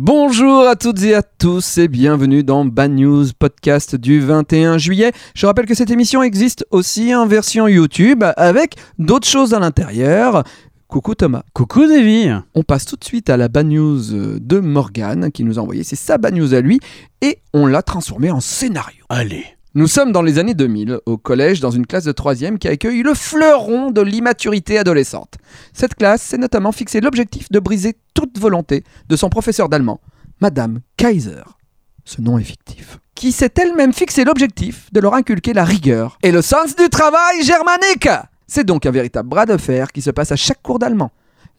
Bonjour à toutes et à tous et bienvenue dans Bad News Podcast du 21 juillet. Je rappelle que cette émission existe aussi en version YouTube avec d'autres choses à l'intérieur. Coucou Thomas. Coucou Davy On passe tout de suite à la Bad News de Morgan qui nous a envoyé. C'est sa Bad News à lui et on l'a transformé en scénario. Allez Nous sommes dans les années 2000, au collège, dans une classe de 3 qui accueille le fleuron de l'immaturité adolescente. Cette classe s'est notamment fixé l'objectif de briser toute volonté de son professeur d'allemand, Madame Kaiser. Ce nom est fictif. Qui s'est elle-même fixé l'objectif de leur inculquer la rigueur et le sens du travail germanique. C'est donc un véritable bras de fer qui se passe à chaque cours d'allemand.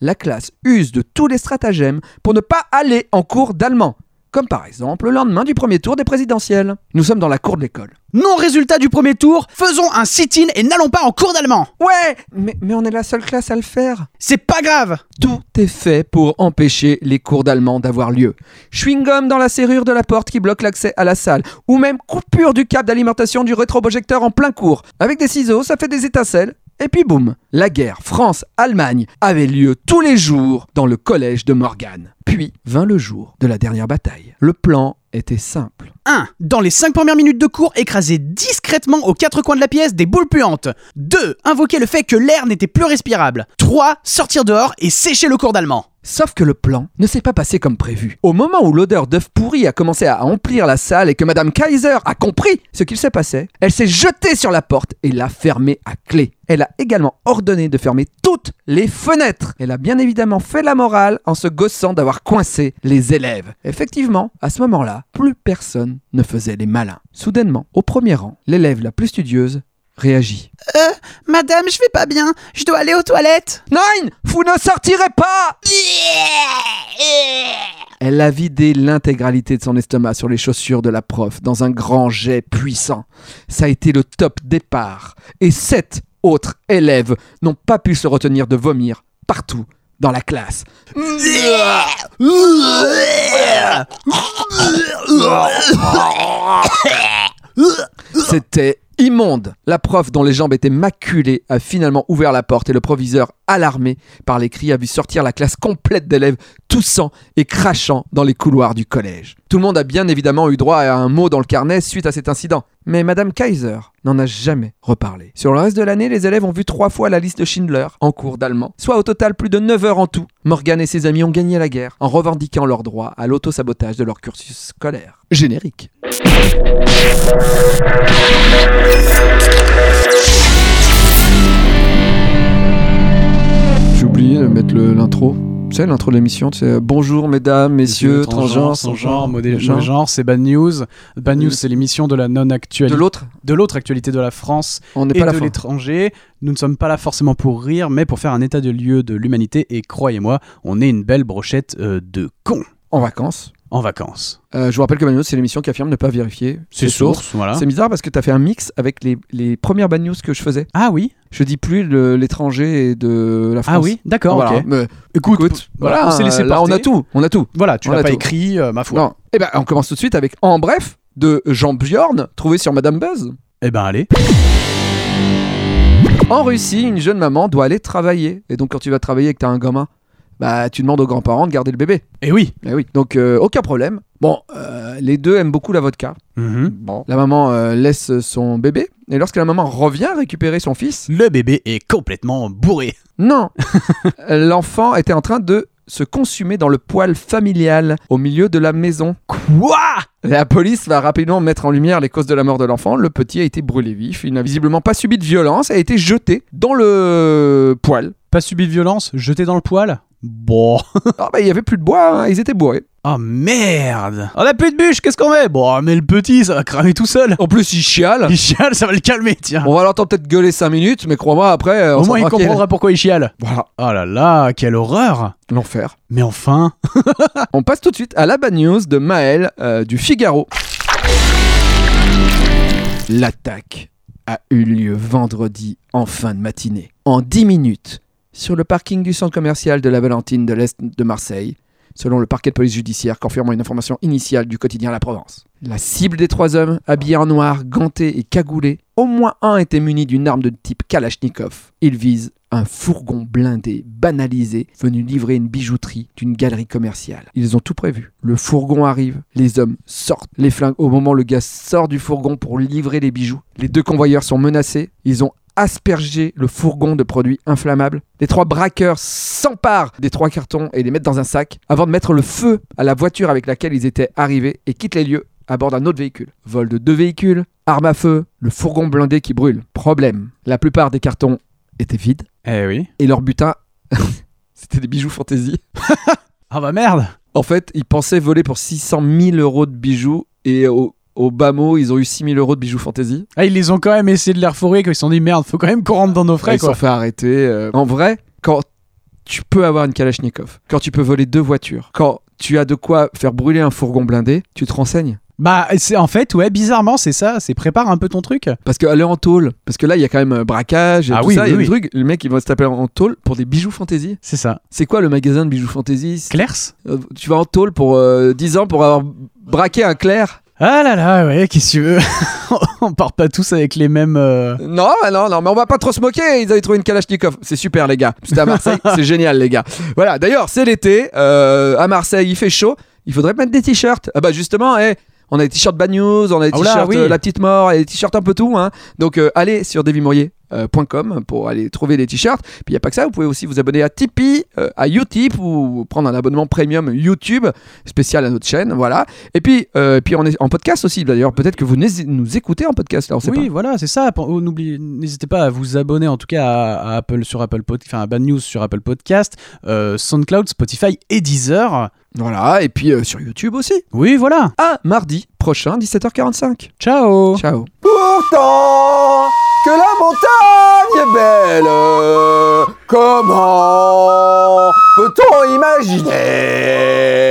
La classe use de tous les stratagèmes pour ne pas aller en cours d'allemand, comme par exemple le lendemain du premier tour des présidentielles. Nous sommes dans la cour de l'école. Non résultat du premier tour, faisons un sit-in et n'allons pas en cours d'allemand Ouais, mais, mais on est la seule classe à le faire. C'est pas grave Tout est fait pour empêcher les cours d'allemand d'avoir lieu. Chewing-gum dans la serrure de la porte qui bloque l'accès à la salle, ou même coupure du câble d'alimentation du rétroprojecteur en plein cours. Avec des ciseaux, ça fait des étincelles. Et puis boum, la guerre France-Allemagne avait lieu tous les jours dans le collège de Morgan. Puis vint le jour de la dernière bataille. Le plan était simple. 1. Dans les 5 premières minutes de cours, écraser discrètement aux quatre coins de la pièce des boules puantes. 2. Invoquer le fait que l'air n'était plus respirable. 3. Sortir dehors et sécher le cours d'allemand. Sauf que le plan ne s'est pas passé comme prévu. Au moment où l'odeur d'œuf pourri a commencé à emplir la salle et que Madame Kaiser a compris ce qu'il se passait, elle s'est jetée sur la porte et l'a fermée à clé. Elle a également ordonné de fermer toutes les fenêtres. Elle a bien évidemment fait la morale en se gossant d'avoir coincé les élèves. Effectivement, à ce moment-là, plus personne ne faisait les malins. Soudainement, au premier rang, l'élève la plus studieuse réagit. Euh, madame, je vais pas bien, je dois aller aux toilettes. Nine, vous ne sortirez pas Elle a vidé l'intégralité de son estomac sur les chaussures de la prof dans un grand jet puissant. Ça a été le top départ. Et sept autres élèves n'ont pas pu se retenir de vomir partout dans la classe. C'était immonde. La prof, dont les jambes étaient maculées, a finalement ouvert la porte et le proviseur, alarmé par les cris, a vu sortir la classe complète d'élèves toussant et crachant dans les couloirs du collège. Tout le monde a bien évidemment eu droit à un mot dans le carnet suite à cet incident. Mais Madame Kaiser n'en a jamais reparlé. Sur le reste de l'année, les élèves ont vu trois fois la liste de Schindler en cours d'allemand, soit au total plus de 9 heures en tout. Morgan et ses amis ont gagné la guerre en revendiquant leur droit à l'autosabotage de leur cursus scolaire. Générique. Sais, l'intro de l'émission, bonjour mesdames, messieurs, transgenres, sans genre, c'est Bad News. Bad News, Euh, c'est l'émission de la De non-actualité. l'autre, De l'autre actualité de la France on n'est et pas de l'étranger. Nous ne sommes pas là forcément pour rire, mais pour faire un état de lieu de l'humanité. Et croyez-moi, on est une belle brochette euh, de cons En vacances. En vacances. Euh, je vous rappelle que Bad News, c'est l'émission qui affirme ne pas vérifier ses sources. source, voilà. C'est bizarre parce que tu as fait un mix avec les, les premières Bad News que je faisais. Ah oui Je dis plus l'étranger et de la France. Ah oui D'accord, Voilà. Mais Écoute, écoute, voilà, on s'est laissé là on a tout, on a tout. Voilà, tu a pas tout. écrit, euh, ma foi. Non. Eh ben, on commence tout de suite avec En bref de Jean Bjorn, trouvé sur Madame Buzz. Eh ben allez. En Russie, une jeune maman doit aller travailler. Et donc, quand tu vas travailler et que tu as un gamin, bah, tu demandes aux grands-parents de garder le bébé. Eh oui. Eh oui. Donc, euh, aucun problème. Bon, euh, les deux aiment beaucoup la vodka. Mhm. Bon. La maman euh, laisse son bébé. Et lorsque la maman revient récupérer son fils, Le bébé est complètement bourré. non L'enfant était en train de se consumer dans le poêle familial au milieu de la maison. Quoi? La police va rapidement mettre en lumière les causes de la mort de l'enfant. Le petit a été brûlé vif. Il n'a visiblement pas subi de violence et a été jeté dans le poêle. Pas subi de violence Jeté dans le poil Bon. Ah bah, il y avait plus de bois, hein, ils étaient bourrés. Oh merde On a plus de bûche, qu'est-ce qu'on met? Bon, mais le petit, ça va cramer tout seul. En plus, il chiale. Il chiale, ça va le calmer, tiens. On va l'entendre peut-être gueuler 5 minutes, mais crois-moi, après, euh, on Au moins, il comprendra pourquoi il chiale. Voilà, Oh là là, quelle horreur l'enfer. Mais enfin On passe tout de suite à la bad news de Maël euh, du Figaro. L'attaque a eu lieu vendredi en fin de matinée. En 10 minutes, sur le parking du centre commercial de la Valentine de l'Est de Marseille, selon le parquet de police judiciaire, confirmant une information initiale du quotidien La Provence. La cible des trois hommes, habillés en noir, gantés et cagoulés, au moins un était muni d'une arme de type Kalachnikov. Il vise un fourgon blindé, banalisé, venu livrer une bijouterie d'une galerie commerciale. Ils ont tout prévu. Le fourgon arrive, les hommes sortent les flingues au moment où le gars sort du fourgon pour livrer les bijoux. Les deux convoyeurs sont menacés, ils ont aspergé le fourgon de produits inflammables. Les trois braqueurs s'emparent des trois cartons et les mettent dans un sac avant de mettre le feu à la voiture avec laquelle ils étaient arrivés et quittent les lieux à bord d'un autre véhicule. Vol de deux véhicules, arme à feu, le fourgon blindé qui brûle. Problème, la plupart des cartons étaient vides Eh oui. et leur butin, c'était des bijoux fantaisie. Ah bah merde En fait, ils pensaient voler pour 600 000 euros de bijoux et au, au bas mot, ils ont eu 6 000 euros de bijoux fantaisie. Ah, ils les ont quand même essayé de les refourrer quand ils se sont dit merde, faut quand même qu'on rentre dans nos frais ils se sont fait arrêter. euh. En vrai, quand tu peux avoir une Kalachnikov, quand tu peux voler deux voitures, quand tu as de quoi faire brûler un fourgon blindé, tu te renseignes. Bah, c'est en fait, ouais, bizarrement, c'est ça, c'est prépare un peu ton truc. Parce qu'aller en tôle, parce que là, il y a quand même euh, braquage et Ah tout oui, ça. Il y a oui, des trucs, le mec, il va se taper en tôle pour des bijoux fantaisie. C'est ça. C'est quoi le magasin de bijoux C'est- Clairs euh, Tu vas en tôle pour euh, 10 ans pour avoir braqué un clair? Ah là là, ouais, qu'est-ce que tu veux? On part pas tous avec les mêmes. euh, Non, bah non, non, mais on va pas trop se moquer. Ils avaient trouvé une Kalachnikov. C'est super, les gars. C'était à Marseille. c'est génial, les gars. Voilà, d'ailleurs, c'est l'été. euh, à Marseille, il fait chaud. Il faudrait mettre des t-shirts. Ah bah, justement, eh, on a des t-shirts Bad News, on a des Ah, t-shirts oui. euh, La Petite Mort, et des t-shirts un peu tout. Hein. Donc, euh, allez sur davymorier.com pour aller trouver les t-shirts. Puis, il n'y a pas que ça. Vous pouvez aussi vous abonner à Tipeee, euh, à Utip ou prendre un abonnement premium YouTube spécial à notre chaîne. Voilà. Et puis, euh, puis on est en podcast aussi, d'ailleurs. Peut-être que vous nous écoutez en podcast, là, on sait oui, pas. voilà, c'est ça. Oh, N'hésitez pas à vous abonner en tout cas à, à Apple sur Apple Pod, enfin à Bad News sur Apple Podcast, euh, SoundCloud, Spotify et Deezer. Voilà, et puis euh, sur YouTube aussi. Oui, voilà. À mardi prochain, 17h45. Ciao. Ciao. Pourtant, que la montagne est belle, comment peut-on imaginer